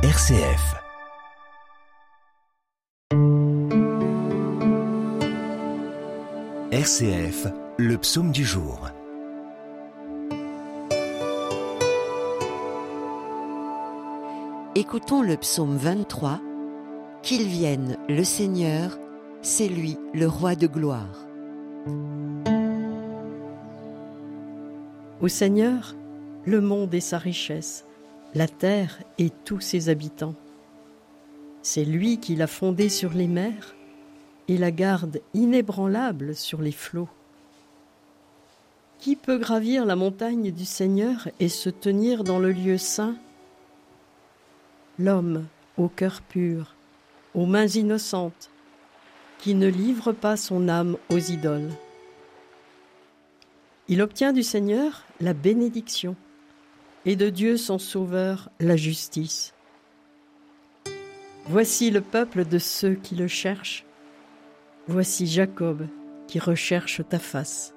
RCF. RCF, le psaume du jour. Écoutons le psaume 23. Qu'il vienne, le Seigneur, c'est lui, le roi de gloire. Au Seigneur, le monde et sa richesse, la terre et tous ses habitants. C'est lui qui l'a fondée sur les mers et la garde inébranlable sur les flots. Qui peut gravir la montagne du Seigneur et se tenir dans le lieu saint? L'homme au cœur pur, aux mains innocentes, qui ne livre pas son âme aux idoles. Il obtient du Seigneur la bénédiction et de Dieu son Sauveur la justice. Voici le peuple de ceux qui le cherchent. Voici Jacob qui recherche ta face.